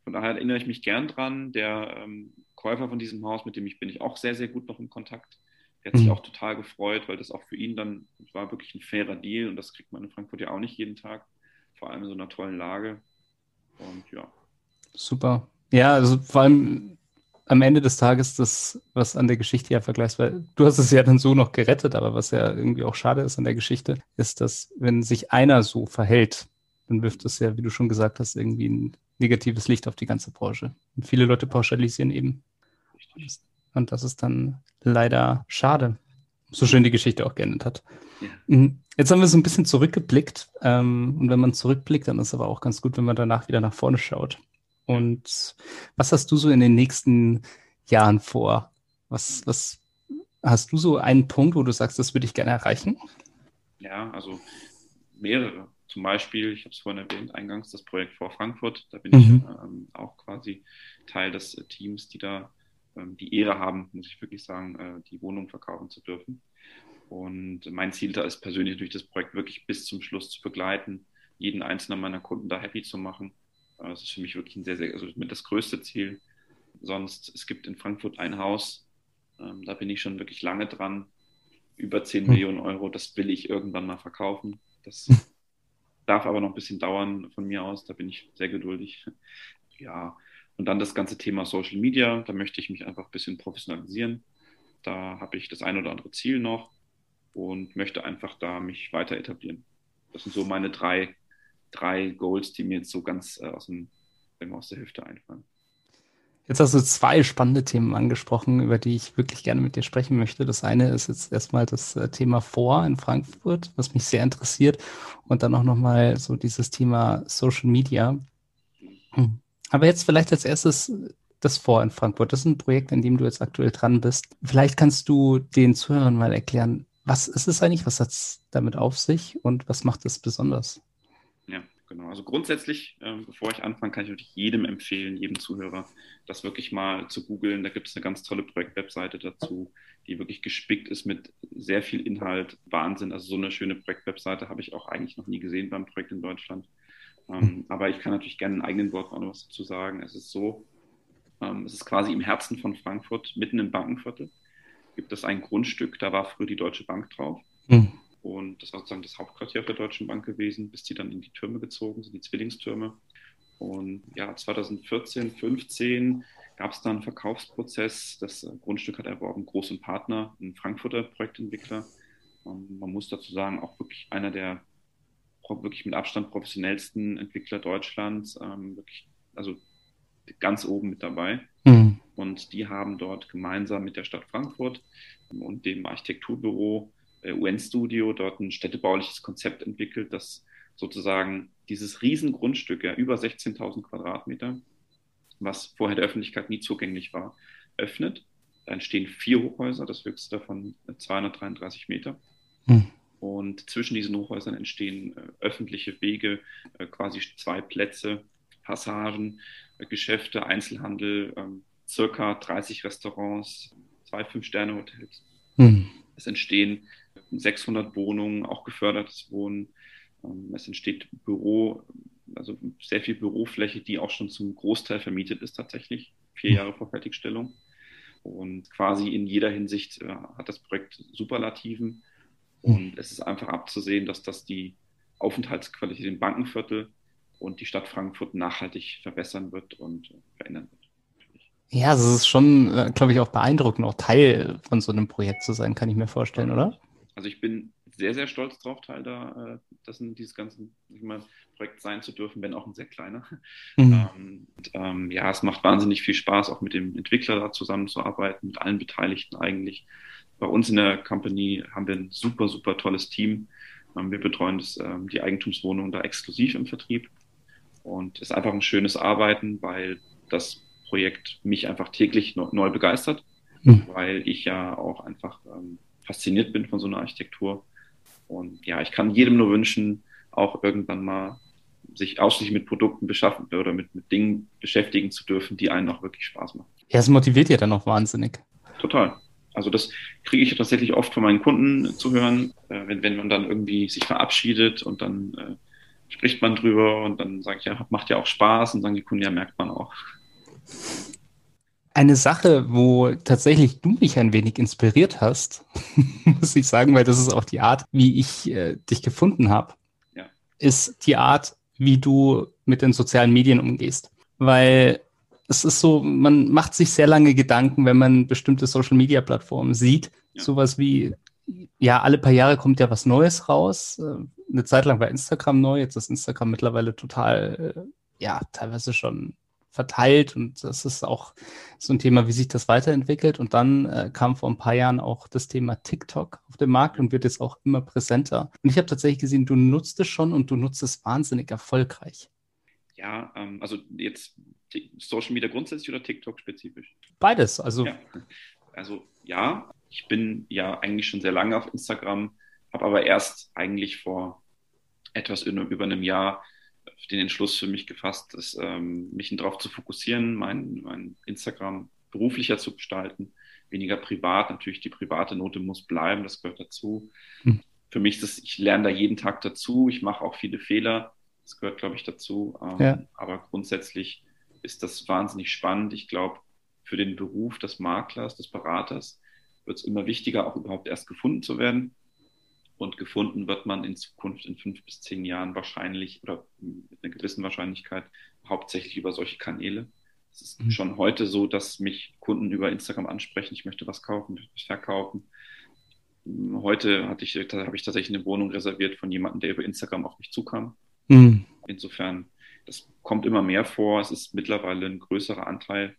B: Von daher erinnere ich mich gern dran. Der ähm, Käufer von diesem Haus, mit dem ich bin ich auch sehr, sehr gut noch in Kontakt. Der hat sich mhm. auch total gefreut, weil das auch für ihn dann war wirklich ein fairer Deal und das kriegt man in Frankfurt ja auch nicht jeden Tag, vor allem in so einer tollen Lage. Und ja.
A: Super. Ja, also vor allem am Ende des Tages das, was an der Geschichte ja vergleichsweise, du hast es ja dann so noch gerettet, aber was ja irgendwie auch schade ist an der Geschichte, ist, dass wenn sich einer so verhält, dann wirft es ja, wie du schon gesagt hast, irgendwie ein negatives Licht auf die ganze Branche. Und viele Leute pauschalisieren eben. Und das ist dann leider schade. So schön die Geschichte auch geendet hat. Ja. Jetzt haben wir so ein bisschen zurückgeblickt. Ähm, und wenn man zurückblickt, dann ist es aber auch ganz gut, wenn man danach wieder nach vorne schaut. Und was hast du so in den nächsten Jahren vor? Was, was hast du so einen Punkt, wo du sagst, das würde ich gerne erreichen?
B: Ja, also mehrere. Zum Beispiel, ich habe es vorhin erwähnt, eingangs das Projekt vor Frankfurt. Da bin mhm. ich ähm, auch quasi Teil des äh, Teams, die da ähm, die Ehre haben, muss ich wirklich sagen, äh, die Wohnung verkaufen zu dürfen. Und mein Ziel da ist persönlich durch das Projekt wirklich bis zum Schluss zu begleiten, jeden einzelnen meiner Kunden da happy zu machen das ist für mich wirklich ein sehr, sehr, also das größte Ziel. Sonst, es gibt in Frankfurt ein Haus, ähm, da bin ich schon wirklich lange dran. Über 10 hm. Millionen Euro, das will ich irgendwann mal verkaufen. Das hm. darf aber noch ein bisschen dauern von mir aus, da bin ich sehr geduldig. Ja, und dann das ganze Thema Social Media, da möchte ich mich einfach ein bisschen professionalisieren. Da habe ich das ein oder andere Ziel noch und möchte einfach da mich weiter etablieren. Das sind so meine drei drei Goals, die mir jetzt so ganz äh, aus, dem, aus der Hüfte einfallen.
A: Jetzt hast du zwei spannende Themen angesprochen, über die ich wirklich gerne mit dir sprechen möchte. Das eine ist jetzt erstmal das äh, Thema Vor in Frankfurt, was mich sehr interessiert. Und dann auch nochmal so dieses Thema Social Media. Aber jetzt vielleicht als erstes das Vor in Frankfurt. Das ist ein Projekt, an dem du jetzt aktuell dran bist. Vielleicht kannst du den Zuhörern mal erklären, was ist es eigentlich, was hat es damit auf sich und was macht es besonders?
B: Ja, genau. Also grundsätzlich, äh, bevor ich anfange, kann ich wirklich jedem empfehlen, jedem Zuhörer, das wirklich mal zu googeln. Da gibt es eine ganz tolle Projektwebseite dazu, die wirklich gespickt ist mit sehr viel Inhalt. Wahnsinn. Also so eine schöne Projektwebseite habe ich auch eigentlich noch nie gesehen beim Projekt in Deutschland. Ähm, aber ich kann natürlich gerne in eigenen Worten auch noch was dazu sagen. Es ist so, ähm, es ist quasi im Herzen von Frankfurt, mitten im Bankenviertel, gibt es ein Grundstück, da war früher die Deutsche Bank drauf. Mhm. Und das war sozusagen das Hauptquartier der Deutschen Bank gewesen, bis die dann in die Türme gezogen sind, die Zwillingstürme. Und ja, 2014, 15 gab es dann einen Verkaufsprozess. Das Grundstück hat erworben Groß und Partner, ein Frankfurter Projektentwickler. Und man muss dazu sagen, auch wirklich einer der wirklich mit Abstand professionellsten Entwickler Deutschlands, ähm, wirklich, also ganz oben mit dabei. Mhm. Und die haben dort gemeinsam mit der Stadt Frankfurt und dem Architekturbüro äh, UN-Studio dort ein städtebauliches Konzept entwickelt, das sozusagen dieses Riesengrundstück, ja, über 16.000 Quadratmeter, was vorher der Öffentlichkeit nie zugänglich war, öffnet. Da entstehen vier Hochhäuser, das höchste davon 233 Meter. Hm. Und zwischen diesen Hochhäusern entstehen äh, öffentliche Wege, äh, quasi zwei Plätze, Passagen, äh, Geschäfte, Einzelhandel, ähm, circa 30 Restaurants, zwei Fünf-Sterne-Hotels. Hm. Es entstehen 600 Wohnungen, auch gefördertes Wohnen. Ähm, es entsteht Büro, also sehr viel Bürofläche, die auch schon zum Großteil vermietet ist tatsächlich, vier hm. Jahre vor Fertigstellung. Und quasi in jeder Hinsicht äh, hat das Projekt Superlativen. Hm. Und es ist einfach abzusehen, dass das die Aufenthaltsqualität im Bankenviertel und die Stadt Frankfurt nachhaltig verbessern wird und verändern wird.
A: Ja, es ist schon, äh, glaube ich, auch beeindruckend, auch Teil von so einem Projekt zu sein, kann ich mir vorstellen, oder?
B: Also ich bin sehr, sehr stolz drauf, Teil da, äh, das in dieses ganze mal, Projekt sein zu dürfen, wenn auch ein sehr kleiner. Mhm. Ähm, und, ähm, ja, es macht wahnsinnig viel Spaß, auch mit dem Entwickler da zusammenzuarbeiten, mit allen Beteiligten eigentlich. Bei uns in der Company haben wir ein super, super tolles Team. Ähm, wir betreuen das, ähm, die Eigentumswohnung da exklusiv im Vertrieb. Und es ist einfach ein schönes Arbeiten, weil das Projekt mich einfach täglich neu begeistert, mhm. weil ich ja auch einfach ähm, fasziniert bin von so einer Architektur. Und ja, ich kann jedem nur wünschen, auch irgendwann mal sich ausschließlich mit Produkten beschaffen oder mit, mit Dingen beschäftigen zu dürfen, die einen auch wirklich Spaß machen.
A: Ja, es motiviert ja dann auch wahnsinnig.
B: Total. Also das kriege ich tatsächlich oft von meinen Kunden zu hören, äh, wenn, wenn man dann irgendwie sich verabschiedet und dann äh, spricht man drüber und dann sage ich, ja, macht ja auch Spaß und sagen die Kunden, ja, merkt man auch.
A: Eine Sache, wo tatsächlich du mich ein wenig inspiriert hast, muss ich sagen, weil das ist auch die Art, wie ich äh, dich gefunden habe, ja. ist die Art, wie du mit den sozialen Medien umgehst. Weil es ist so, man macht sich sehr lange Gedanken, wenn man bestimmte Social-Media-Plattformen sieht. Ja. Sowas wie, ja, alle paar Jahre kommt ja was Neues raus. Äh, eine Zeit lang war Instagram neu, jetzt ist Instagram mittlerweile total, äh, ja, teilweise schon verteilt und das ist auch so ein Thema, wie sich das weiterentwickelt. Und dann äh, kam vor ein paar Jahren auch das Thema TikTok auf den Markt und wird jetzt auch immer präsenter. Und ich habe tatsächlich gesehen, du nutzt es schon und du nutzt es wahnsinnig erfolgreich.
B: Ja, ähm, also jetzt Social Media grundsätzlich oder TikTok spezifisch?
A: Beides. Also
B: ja. also ja, ich bin ja eigentlich schon sehr lange auf Instagram, habe aber erst eigentlich vor etwas über einem Jahr den Entschluss für mich gefasst, dass, ähm, mich darauf zu fokussieren, mein, mein Instagram beruflicher zu gestalten, weniger privat. Natürlich die private Note muss bleiben, das gehört dazu. Hm. Für mich ist ich lerne da jeden Tag dazu. Ich mache auch viele Fehler. Das gehört, glaube ich, dazu. Ähm, ja. Aber grundsätzlich ist das wahnsinnig spannend. Ich glaube, für den Beruf des Maklers, des Beraters wird es immer wichtiger, auch überhaupt erst gefunden zu werden. Und gefunden wird man in Zukunft in fünf bis zehn Jahren wahrscheinlich oder mit einer gewissen Wahrscheinlichkeit hauptsächlich über solche Kanäle. Es ist mhm. schon heute so, dass mich Kunden über Instagram ansprechen, ich möchte was kaufen, ich möchte verkaufen. Heute hatte ich, habe ich tatsächlich eine Wohnung reserviert von jemandem, der über Instagram auf mich zukam. Mhm. Insofern, das kommt immer mehr vor. Es ist mittlerweile ein größerer Anteil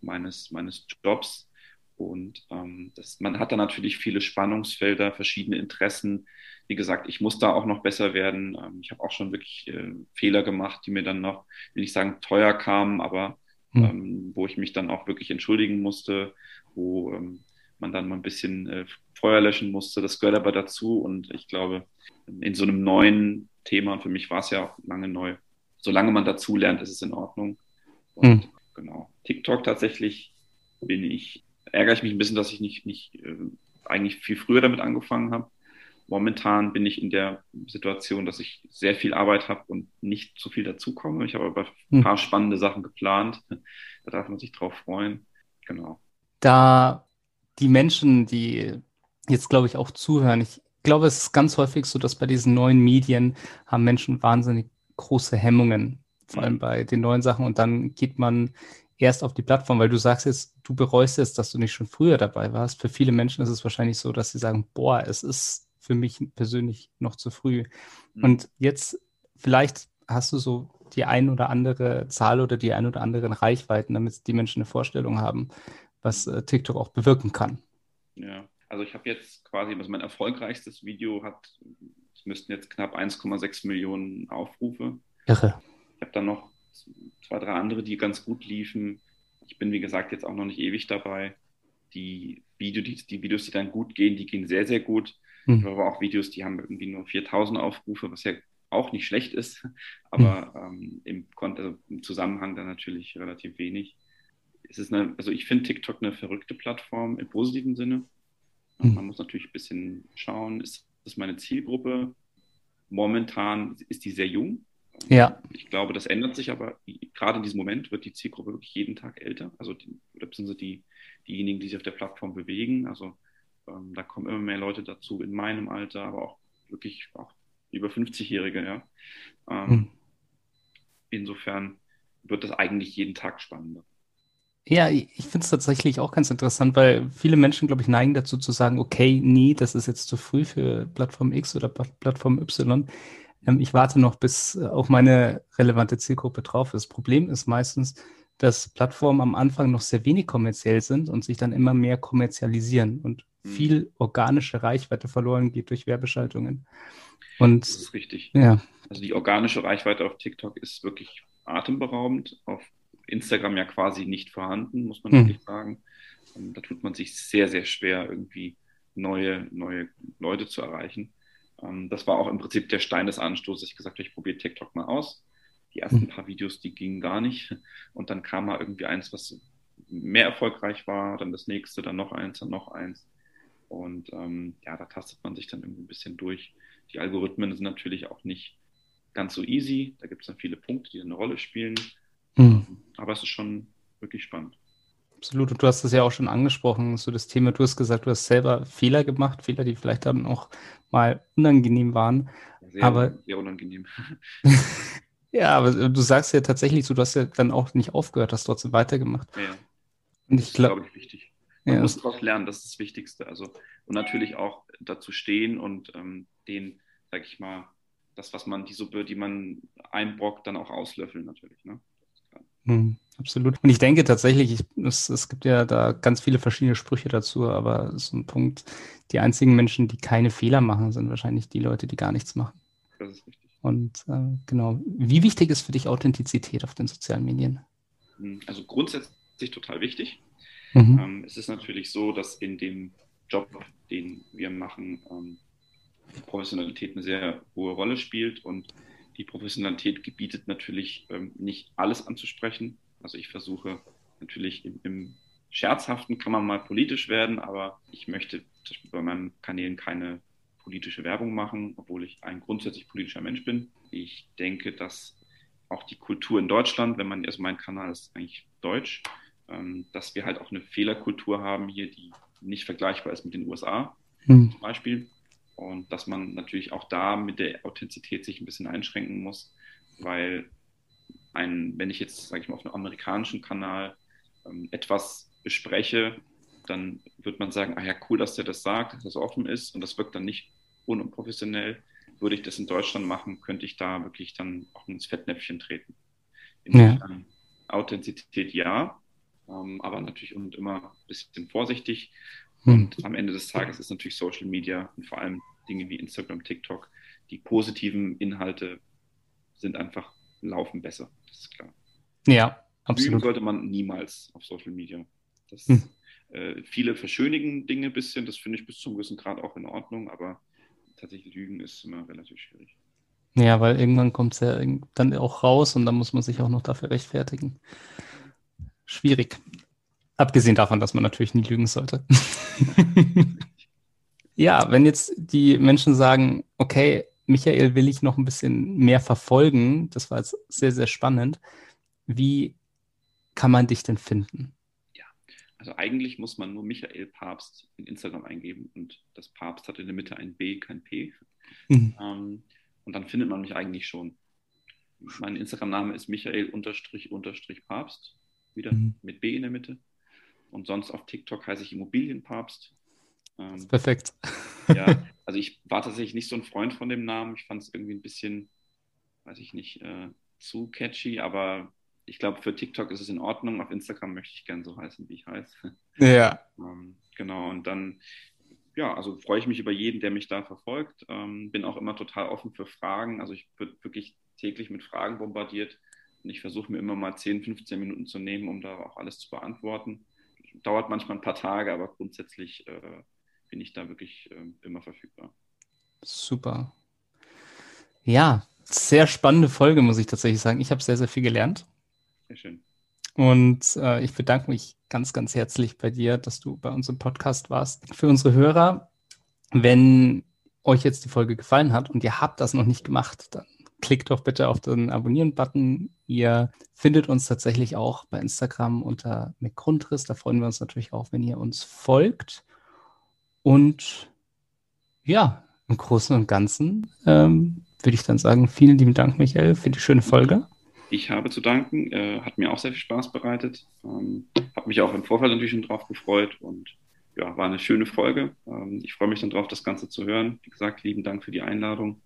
B: meines, meines Jobs. Und ähm, das, man hat da natürlich viele Spannungsfelder, verschiedene Interessen. Wie gesagt, ich muss da auch noch besser werden. Ähm, ich habe auch schon wirklich äh, Fehler gemacht, die mir dann noch, will ich sagen, teuer kamen, aber mhm. ähm, wo ich mich dann auch wirklich entschuldigen musste, wo ähm, man dann mal ein bisschen äh, Feuer löschen musste. Das gehört aber dazu. Und ich glaube, in so einem neuen Thema, und für mich war es ja auch lange neu, solange man dazu lernt, ist es in Ordnung. Und mhm. genau. TikTok tatsächlich bin ich ärgere ich mich ein bisschen, dass ich nicht, nicht äh, eigentlich viel früher damit angefangen habe. Momentan bin ich in der Situation, dass ich sehr viel Arbeit habe und nicht so viel dazukomme. Ich habe aber ein hm. paar spannende Sachen geplant. Da darf man sich drauf freuen. Genau.
A: Da die Menschen, die jetzt, glaube ich, auch zuhören, ich glaube, es ist ganz häufig so, dass bei diesen neuen Medien haben Menschen wahnsinnig große Hemmungen, vor allem bei den neuen Sachen. Und dann geht man erst auf die Plattform, weil du sagst jetzt, du bereust es, dass du nicht schon früher dabei warst. Für viele Menschen ist es wahrscheinlich so, dass sie sagen, boah, es ist für mich persönlich noch zu früh. Mhm. Und jetzt vielleicht hast du so die ein oder andere Zahl oder die ein oder anderen Reichweiten, damit die Menschen eine Vorstellung haben, was äh, TikTok auch bewirken kann.
B: Ja, also ich habe jetzt quasi, also mein erfolgreichstes Video hat, es müssten jetzt knapp 1,6 Millionen Aufrufe.
A: Irre.
B: Ich habe dann noch zwei, drei andere, die ganz gut liefen. Ich bin, wie gesagt, jetzt auch noch nicht ewig dabei. Die, Video, die, die Videos, die dann gut gehen, die gehen sehr, sehr gut. Mhm. Ich habe aber auch Videos, die haben irgendwie nur 4000 Aufrufe, was ja auch nicht schlecht ist, aber mhm. ähm, im, also im, Zusammenhang dann natürlich relativ wenig. Es ist eine, also ich finde TikTok eine verrückte Plattform im positiven Sinne. Mhm. Man muss natürlich ein bisschen schauen, ist das meine Zielgruppe? Momentan ist die sehr jung.
A: Ja.
B: Ich glaube, das ändert sich aber gerade in diesem Moment wird die Zielgruppe wirklich jeden Tag älter. Also die, oder beziehungsweise die, diejenigen, die sich auf der Plattform bewegen. Also ähm, da kommen immer mehr Leute dazu in meinem Alter, aber auch wirklich auch über 50-Jährige, ja. Ähm, hm. Insofern wird das eigentlich jeden Tag spannender.
A: Ja, ich finde es tatsächlich auch ganz interessant, weil viele Menschen, glaube ich, neigen dazu zu sagen, okay, nee, das ist jetzt zu früh für Plattform X oder Plattform Y. Ähm, ich warte noch, bis äh, auch meine relevante Zielgruppe drauf ist. Das Problem ist meistens, dass Plattformen am Anfang noch sehr wenig kommerziell sind und sich dann immer mehr kommerzialisieren und mhm. viel organische Reichweite verloren geht durch Werbeschaltungen.
B: Und, das ist richtig. Ja. Also die organische Reichweite auf TikTok ist wirklich atemberaubend. Auf Instagram ja quasi nicht vorhanden, muss man mhm. wirklich sagen. Und da tut man sich sehr, sehr schwer, irgendwie neue, neue Leute zu erreichen. Ähm, das war auch im Prinzip der Stein des Anstoßes. Ich gesagt habe, ich probiere TikTok mal aus. Die ersten mhm. paar Videos, die gingen gar nicht. Und dann kam mal irgendwie eins, was mehr erfolgreich war, dann das nächste, dann noch eins, dann noch eins. Und ähm, ja, da tastet man sich dann irgendwie ein bisschen durch. Die Algorithmen sind natürlich auch nicht ganz so easy. Da gibt es dann viele Punkte, die eine Rolle spielen. Mhm. Aber es ist schon wirklich spannend.
A: Absolut. Und du hast es ja auch schon angesprochen, so das Thema, du hast gesagt, du hast selber Fehler gemacht, Fehler, die vielleicht dann auch mal unangenehm waren.
B: Sehr,
A: aber
B: sehr unangenehm.
A: ja, aber du sagst ja tatsächlich so, du hast ja dann auch nicht aufgehört, hast trotzdem weitergemacht.
B: Ja.
A: Und ich glaube,
B: glaube ich, wichtig. Man
A: Ja,
B: muss
A: das-
B: daraus lernen, das ist das Wichtigste. Also, und natürlich auch dazu stehen und ähm, den, sag ich mal, das, was man, die Suppe, die man einbrockt, dann auch auslöffeln natürlich. Ne?
A: Hm, absolut. Und ich denke tatsächlich, ich, es, es gibt ja da ganz viele verschiedene Sprüche dazu, aber so ein Punkt, die einzigen Menschen, die keine Fehler machen, sind wahrscheinlich die Leute, die gar nichts machen.
B: Das ist richtig.
A: Und äh, genau, wie wichtig ist für dich Authentizität auf den sozialen Medien?
B: Hm, Also grundsätzlich total wichtig.
A: Mhm.
B: Ähm, es ist natürlich so, dass in dem Job, den wir machen, ähm, Professionalität eine sehr hohe Rolle spielt und die Professionalität gebietet natürlich ähm, nicht alles anzusprechen. Also ich versuche natürlich im, im Scherzhaften kann man mal politisch werden, aber ich möchte zum Beispiel bei meinen Kanälen keine politische Werbung machen, obwohl ich ein grundsätzlich politischer Mensch bin. Ich denke, dass auch die Kultur in Deutschland, wenn man, also mein Kanal ist eigentlich deutsch, ähm, dass wir halt auch eine Fehlerkultur haben hier, die nicht vergleichbar ist mit den USA
A: Hm.
B: zum Beispiel. Und dass man natürlich auch da mit der Authentizität sich ein bisschen einschränken muss, weil ein, wenn ich jetzt, sage ich mal, auf einem amerikanischen Kanal ähm, etwas bespreche, dann wird man sagen, ah ja, cool, dass der das sagt, dass das offen ist und das wirkt dann nicht unprofessionell. Würde ich das in Deutschland machen, könnte ich da wirklich dann auch ins Fettnäpfchen treten. Insofern Authentizität ja, ähm, aber natürlich und immer ein bisschen vorsichtig. Und am Ende des Tages ist natürlich Social Media und vor allem Dinge wie Instagram, TikTok, die positiven Inhalte sind einfach laufen besser. Das ist klar.
A: Ja,
B: Lügen
A: absolut.
B: sollte man niemals auf Social Media. Das,
A: Hm.
B: äh, viele verschönigen Dinge ein bisschen, das finde ich bis zum gewissen Grad auch in Ordnung, aber tatsächlich Lügen ist immer relativ schwierig.
A: Ja, weil irgendwann kommt es ja dann auch raus und dann muss man sich auch noch dafür rechtfertigen. Schwierig. Abgesehen davon, dass man natürlich nie lügen sollte. Ja, wenn jetzt die Menschen sagen, okay, Michael will ich noch ein bisschen mehr verfolgen, das war jetzt sehr, sehr spannend. Wie kann man dich denn finden?
B: Also eigentlich muss man nur Michael Papst in Instagram eingeben und das Papst hat in der Mitte ein B, kein P.
A: Mhm.
B: Ähm, und dann findet man mich eigentlich schon. Mein Instagram-Name ist Michael-Papst, wieder
A: Mhm.
B: mit B in der Mitte. Und sonst auf TikTok heiße ich Immobilienpapst. Ähm,
A: Perfekt.
B: ja, also ich war tatsächlich nicht so ein Freund von dem Namen. Ich fand es irgendwie ein bisschen, weiß ich nicht, äh, zu catchy, aber ich glaube, für TikTok ist es in Ordnung. Auf Instagram möchte ich gern so heißen, wie ich heiße.
A: Ja,
B: Ähm, genau, und dann, ja, also freue ich mich über jeden, der mich da verfolgt. Ähm, bin auch immer total offen für Fragen. Also ich wird wirklich täglich mit Fragen bombardiert und ich versuche mir immer mal 10, 15 Minuten zu nehmen, um da auch alles zu beantworten. Dauert manchmal ein paar Tage, aber grundsätzlich äh, bin ich da wirklich äh, immer verfügbar.
A: super. Ja, sehr spannende Folge, muss ich tatsächlich sagen. Ich habe sehr, sehr viel gelernt.
B: Sehr schön.
A: Und äh, ich bedanke mich ganz, ganz herzlich bei dir, dass du bei uns im Podcast warst. Für unsere Hörer, wenn euch jetzt die Folge gefallen hat und ihr habt das noch nicht gemacht, dann klickt doch bitte auf den Abonnieren-Button. Ihr findet uns tatsächlich auch bei Instagram unter McGrundriss. Da freuen wir uns natürlich auch, wenn ihr uns folgt. Und ja, im Großen und Ganzen ähm, würde ich dann sagen, vielen lieben Dank, Michael, für die schöne Folge.
B: Ich habe zu danken, äh, hat mir auch sehr viel Spaß bereitet. Ähm, habe mich auch im Vorfeld natürlich schon drauf gefreut und ja, war eine schöne Folge. Ähm, ich freue mich dann drauf, das Ganze zu hören. Wie gesagt, lieben Dank für die Einladung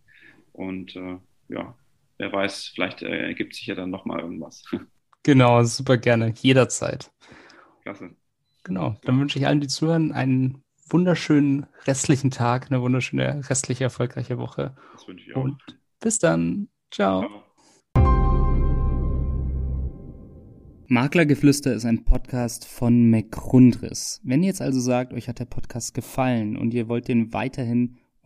B: und äh, ja, wer weiß, vielleicht äh, ergibt sich ja dann nochmal irgendwas.
A: Genau, super gerne, jederzeit.
B: Klasse.
A: Genau, dann wünsche ich allen, die zuhören, einen wunderschönen restlichen Tag, eine wunderschöne restliche, erfolgreiche Woche.
B: Das wünsche ich auch.
A: Und bis dann. Ciao.
B: Ciao.
A: Maklergeflüster ist ein Podcast von McGrundriss. Wenn ihr jetzt also sagt, euch hat der Podcast gefallen und ihr wollt den weiterhin